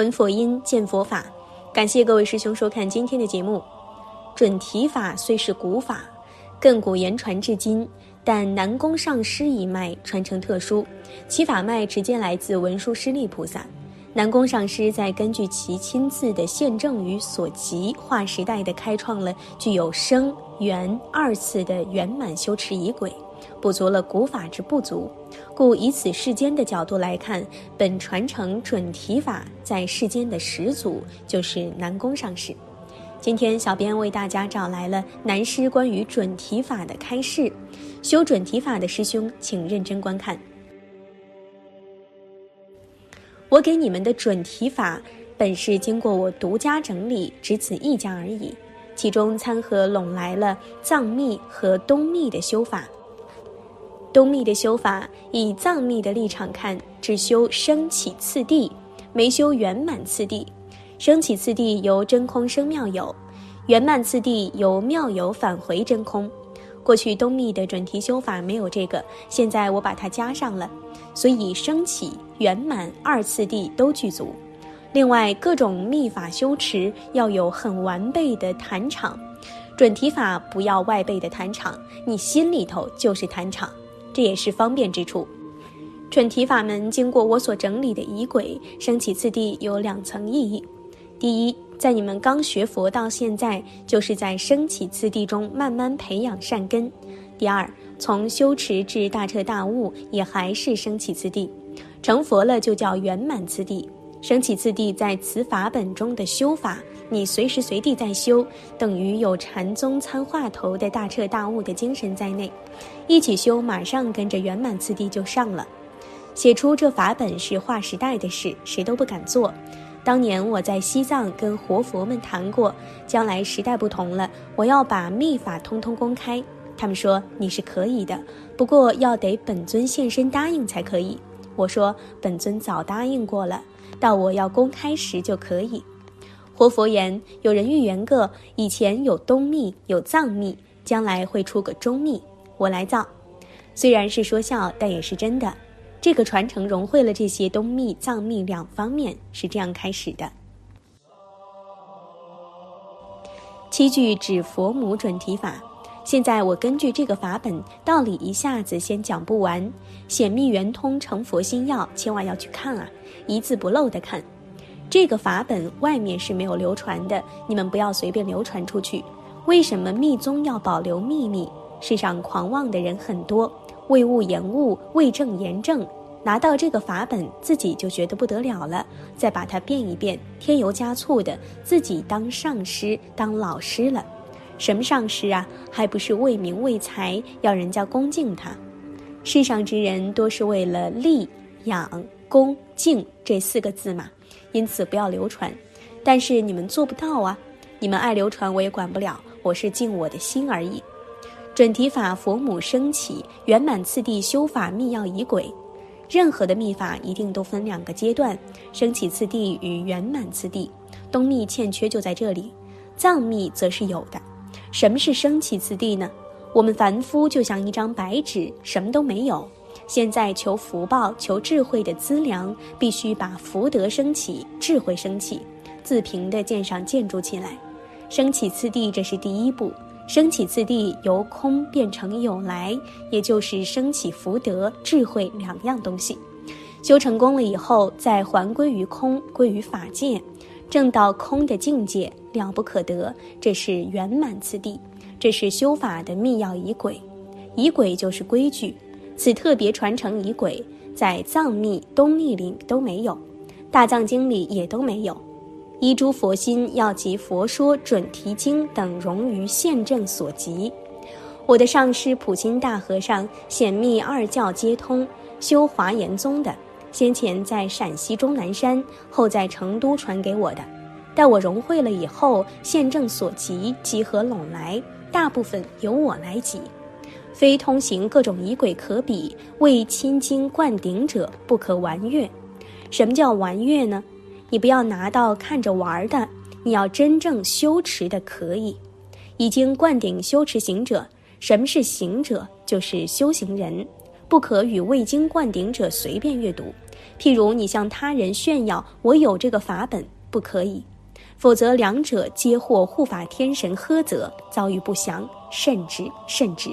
闻佛音，见佛法。感谢各位师兄收看今天的节目。准提法虽是古法，亘古言传至今，但南宫上师一脉传承特殊，其法脉直接来自文殊师利菩萨。南宫上师在根据其亲自的现证与所及，划时代的开创了具有生圆二次的圆满修持仪轨，补足了古法之不足。故以此世间的角度来看，本传承准提法在世间的始祖就是南宫上师。今天小编为大家找来了南师关于准提法的开示，修准提法的师兄请认真观看。我给你们的准提法，本是经过我独家整理，只此一家而已。其中参合拢来了藏密和东密的修法。东密的修法，以藏密的立场看，只修升起次第，没修圆满次第。升起次第由真空生妙有，圆满次第由妙有返回真空。过去东密的准提修法没有这个，现在我把它加上了。所以升起、圆满二次第都具足。另外，各种秘法修持要有很完备的坛场，准提法不要外备的坛场，你心里头就是坛场，这也是方便之处。准提法门经过我所整理的仪轨，升起次第有两层意义：第一，在你们刚学佛到现在，就是在升起次第中慢慢培养善根；第二。从修持至大彻大悟，也还是升起次第；成佛了就叫圆满次第。升起次第在此法本中的修法，你随时随地在修，等于有禅宗参话头的大彻大悟的精神在内，一起修，马上跟着圆满次第就上了。写出这法本是划时代的事，谁都不敢做。当年我在西藏跟活佛们谈过，将来时代不同了，我要把秘法通通公开。他们说你是可以的，不过要得本尊现身答应才可以。我说本尊早答应过了，到我要公开时就可以。活佛言：有人预言个，以前有东密有藏密，将来会出个中密，我来造。虽然是说笑，但也是真的。这个传承融汇了这些东密藏密两方面，是这样开始的。七句指佛母准提法。现在我根据这个法本道理一下子先讲不完，显密圆通成佛心要，千万要去看啊，一字不漏的看。这个法本外面是没有流传的，你们不要随便流传出去。为什么密宗要保留秘密？世上狂妄的人很多，为物言物，为正言正，拿到这个法本自己就觉得不得了了，再把它变一变，添油加醋的，自己当上师当老师了。什么上师啊？还不是为名为财，要人家恭敬他。世上之人多是为了利、养、恭、敬这四个字嘛，因此不要流传。但是你们做不到啊！你们爱流传我也管不了，我是尽我的心而已。准提法佛母升起圆满次第修法密要仪轨，任何的密法一定都分两个阶段：升起次第与圆满次第。东密欠缺就在这里，藏密则是有的。什么是升起次第呢？我们凡夫就像一张白纸，什么都没有。现在求福报、求智慧的资粮，必须把福德升起，智慧升起，自平的建上建筑起来。升起次第，这是第一步。升起次第由空变成有来，也就是升起福德、智慧两样东西。修成功了以后，再还归于空，归于法界。正到空的境界了不可得，这是圆满次第，这是修法的密要仪轨，仪轨就是规矩。此特别传承仪轨，在藏密、东密里都没有，大藏经里也都没有。依诸佛心要集佛说、准提经等融于现证所及。我的上师普心大和尚显密二教皆通，修华严宗的。先前在陕西终南山，后在成都传给我的，待我融会了以后，现正所及集合拢来，大部分由我来集，非通行各种仪轨可比，为亲经灌顶者不可玩阅。什么叫玩阅呢？你不要拿到看着玩的，你要真正修持的可以。已经灌顶修持行者，什么是行者？就是修行人。不可与未经灌顶者随便阅读，譬如你向他人炫耀我有这个法本，不可以，否则两者皆获护法天神呵责，遭遇不祥，慎之慎之。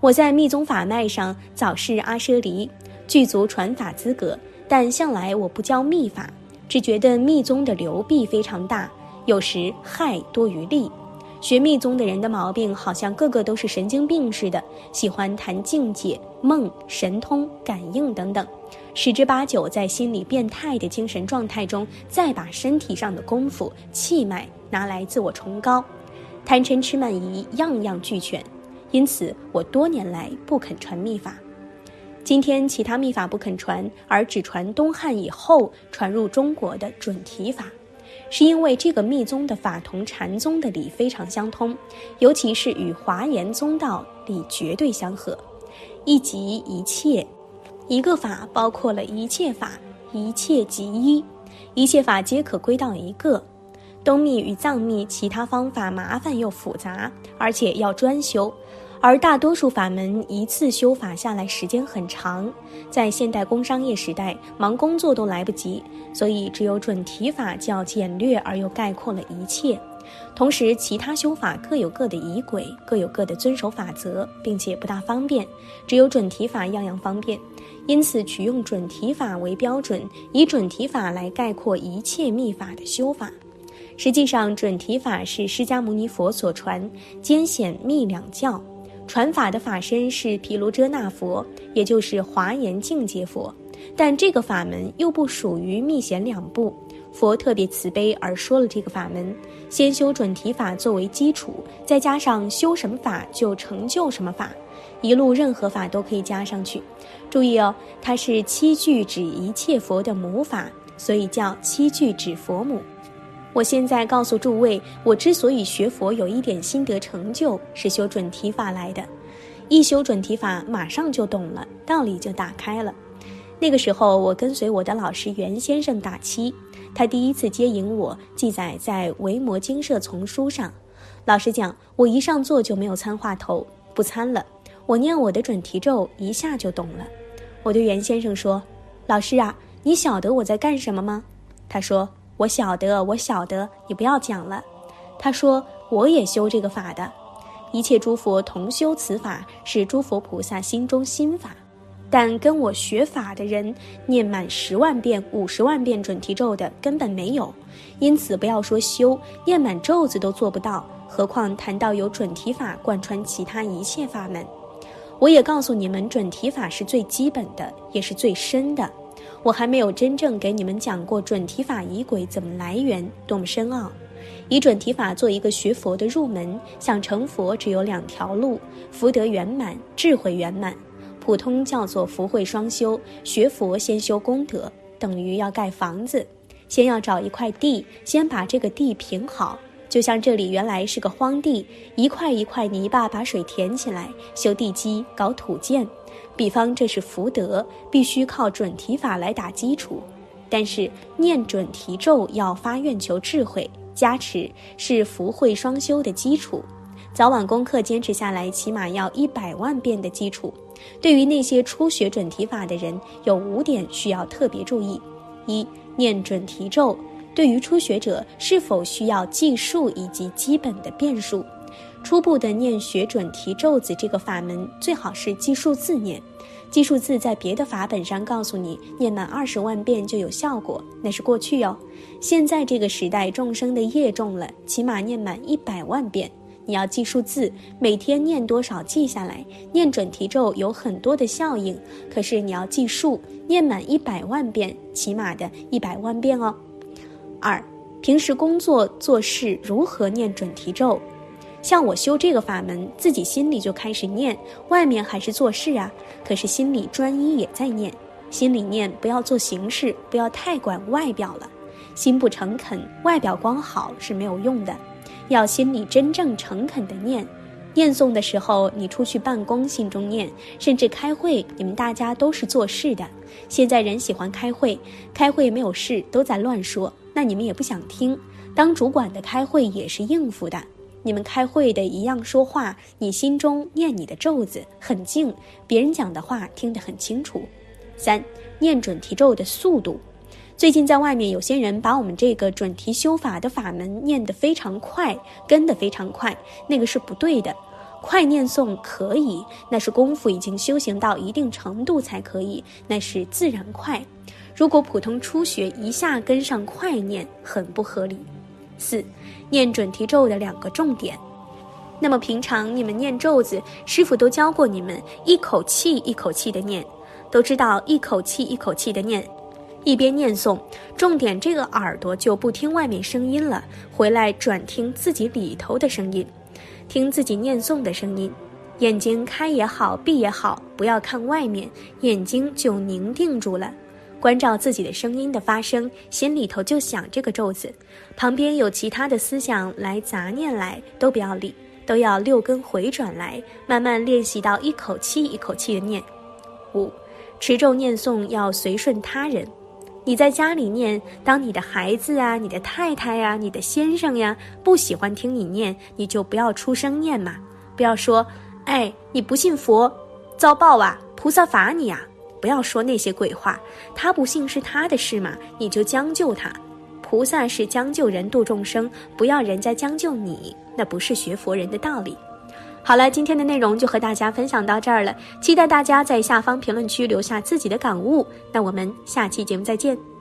我在密宗法脉上早是阿舍离，具足传法资格，但向来我不教密法，只觉得密宗的流弊非常大，有时害多于利。学密宗的人的毛病，好像个个都是神经病似的，喜欢谈境界、梦、神通、感应等等，十之八九在心理变态的精神状态中，再把身体上的功夫、气脉拿来自我崇高，贪嗔痴慢疑样样俱全。因此，我多年来不肯传秘法。今天其他秘法不肯传，而只传东汉以后传入中国的准提法。是因为这个密宗的法同禅宗的理非常相通，尤其是与华严宗道理绝对相合。一即一切，一个法包括了一切法，一切即一，一切法皆可归到一个。东密与藏密其他方法麻烦又复杂，而且要专修。而大多数法门一次修法下来时间很长，在现代工商业时代，忙工作都来不及，所以只有准提法较简略而又概括了一切。同时，其他修法各有各的仪轨，各有各的遵守法则，并且不大方便。只有准提法样样方便，因此取用准提法为标准，以准提法来概括一切密法的修法。实际上，准提法是释迦牟尼佛所传，兼显密两教。传法的法身是毗卢遮那佛，也就是华严境界佛，但这个法门又不属于密显两部。佛特别慈悲而说了这个法门，先修准提法作为基础，再加上修什么法就成就什么法，一路任何法都可以加上去。注意哦，它是七句指一切佛的母法，所以叫七句指佛母。我现在告诉诸位，我之所以学佛有一点心得成就，是修准提法来的。一修准提法，马上就懂了，道理就打开了。那个时候，我跟随我的老师袁先生打七，他第一次接引我，记载在《维摩经社丛书》上。老实讲，我一上座就没有参话头，不参了。我念我的准提咒，一下就懂了。我对袁先生说：“老师啊，你晓得我在干什么吗？”他说。我晓得，我晓得，你不要讲了。他说：“我也修这个法的，一切诸佛同修此法，是诸佛菩萨心中心法。但跟我学法的人，念满十万遍、五十万遍准提咒的根本没有。因此，不要说修，念满咒子都做不到，何况谈到有准提法贯穿其他一切法门。我也告诉你们，准提法是最基本的，也是最深的。”我还没有真正给你们讲过准提法仪轨怎么来源，多么深奥。以准提法做一个学佛的入门，想成佛只有两条路：福德圆满、智慧圆满。普通叫做福慧双修。学佛先修功德，等于要盖房子，先要找一块地，先把这个地平好。就像这里原来是个荒地，一块一块泥巴把水填起来，修地基，搞土建。比方这是福德，必须靠准提法来打基础。但是念准提咒要发愿求智慧加持，是福慧双修的基础。早晚功课坚持下来，起码要一百万遍的基础。对于那些初学准提法的人，有五点需要特别注意：一、念准提咒，对于初学者是否需要计数以及基本的变数？初步的念学准提咒子这个法门，最好是记数字念。记数字在别的法本上告诉你，念满二十万遍就有效果，那是过去哟。现在这个时代众生的业重了，起码念满一百万遍。你要记数字，每天念多少记下来。念准提咒有很多的效应，可是你要记数，念满一百万遍，起码的一百万遍哦。二，平时工作做事如何念准提咒？像我修这个法门，自己心里就开始念，外面还是做事啊。可是心里专一也在念，心里念不要做形式，不要太管外表了。心不诚恳，外表光好是没有用的，要心里真正诚恳的念。念诵的时候，你出去办公心中念，甚至开会，你们大家都是做事的。现在人喜欢开会，开会没有事都在乱说，那你们也不想听。当主管的开会也是应付的。你们开会的一样说话，你心中念你的咒子，很静，别人讲的话听得很清楚。三，念准提咒的速度。最近在外面有些人把我们这个准提修法的法门念得非常快，跟得非常快，那个是不对的。快念诵可以，那是功夫已经修行到一定程度才可以，那是自然快。如果普通初学一下跟上快念，很不合理。四，念准提咒的两个重点。那么平常你们念咒子，师傅都教过你们一口气一口气的念，都知道一口气一口气的念，一边念诵，重点这个耳朵就不听外面声音了，回来转听自己里头的声音，听自己念诵的声音。眼睛开也好，闭也好，不要看外面，眼睛就凝定住了。关照自己的声音的发生，心里头就想这个咒子，旁边有其他的思想来杂念来，都不要理，都要六根回转来，慢慢练习到一口气一口气的念。五，持咒念诵要随顺他人，你在家里念，当你的孩子啊、你的太太呀、你的先生呀不喜欢听你念，你就不要出声念嘛，不要说，哎，你不信佛，遭报啊，菩萨罚你啊。不要说那些鬼话，他不信是他的事嘛，你就将就他。菩萨是将就人度众生，不要人家将就你，那不是学佛人的道理。好了，今天的内容就和大家分享到这儿了，期待大家在下方评论区留下自己的感悟。那我们下期节目再见。